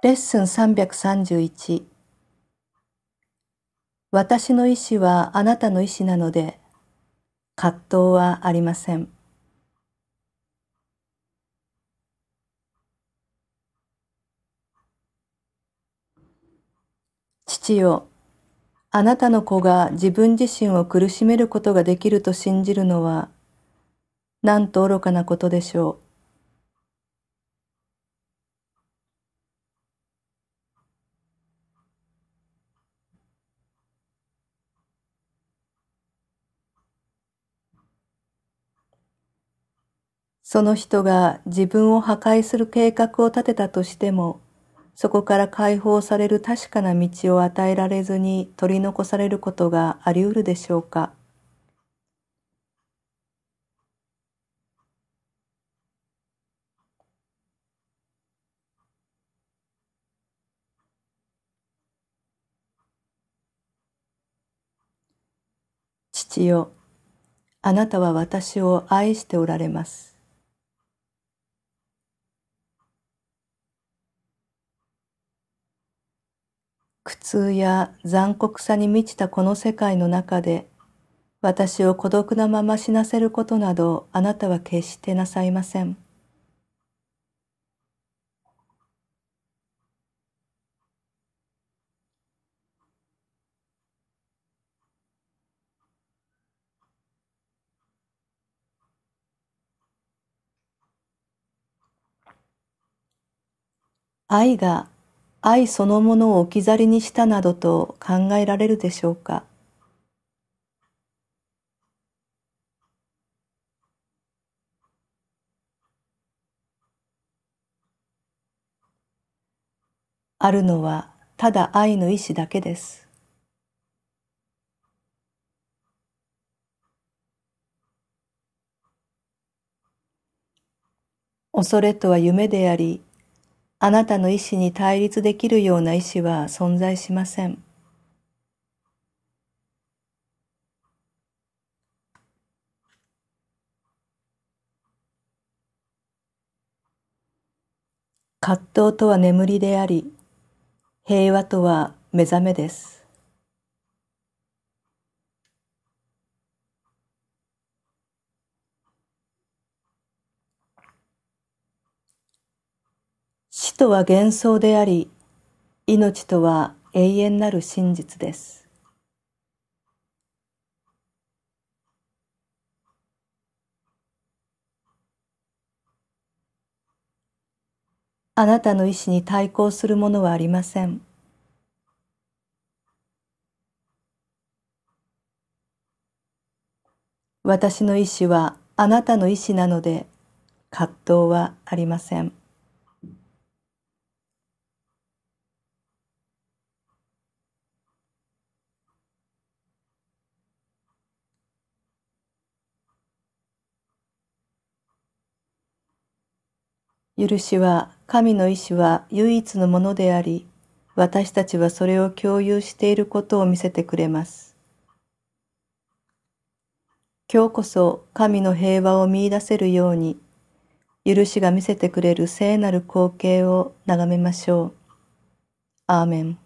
レッスン331私の意志はあなたの意志なので葛藤はありません。父よ、あなたの子が自分自身を苦しめることができると信じるのは、なんと愚かなことでしょう。その人が自分を破壊する計画を立てたとしても、そこから解放される確かな道を与えられずに取り残されることがあり得るでしょうか。父よ、あなたは私を愛しておられます。苦痛や残酷さに満ちたこの世界の中で、私を孤独なまま死なせることなどあなたは決してなさいません。愛が愛そのものを置き去りにしたなどと考えられるでしょうか？あるのはただ愛の意志だけです。恐れとは夢であり、あなたの意志に対立できるような意志は存在しません。葛藤とは眠りであり、平和とは目覚めです。死とは幻想であり、命とは永遠なる真実です。あなたの意志に対抗するものはありません。私の意志はあなたの意志なので葛藤はありません。許しは神の意志は唯一のものであり、私たちはそれを共有していることを見せてくれます。今日こそ神の平和を見いだせるように、許しが見せてくれる聖なる光景を眺めましょう。アーメン。